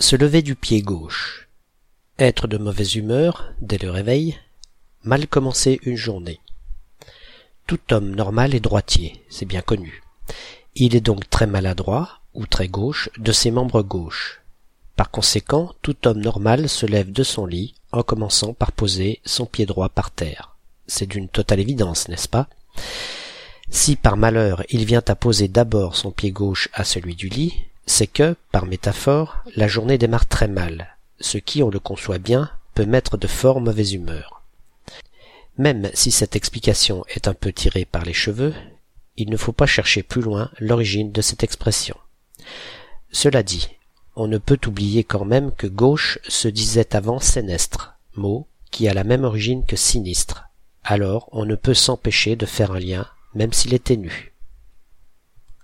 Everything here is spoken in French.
Se lever du pied gauche. Être de mauvaise humeur dès le réveil. Mal commencer une journée. Tout homme normal est droitier, c'est bien connu. Il est donc très maladroit, ou très gauche, de ses membres gauches. Par conséquent, tout homme normal se lève de son lit en commençant par poser son pied droit par terre. C'est d'une totale évidence, n'est-ce pas? Si par malheur il vient à poser d'abord son pied gauche à celui du lit, c'est que, par métaphore, la journée démarre très mal, ce qui, on le conçoit bien, peut mettre de fort mauvaise humeur. Même si cette explication est un peu tirée par les cheveux, il ne faut pas chercher plus loin l'origine de cette expression. Cela dit, on ne peut oublier quand même que gauche se disait avant sénestre, mot qui a la même origine que sinistre. Alors on ne peut s'empêcher de faire un lien, même s'il est ténu.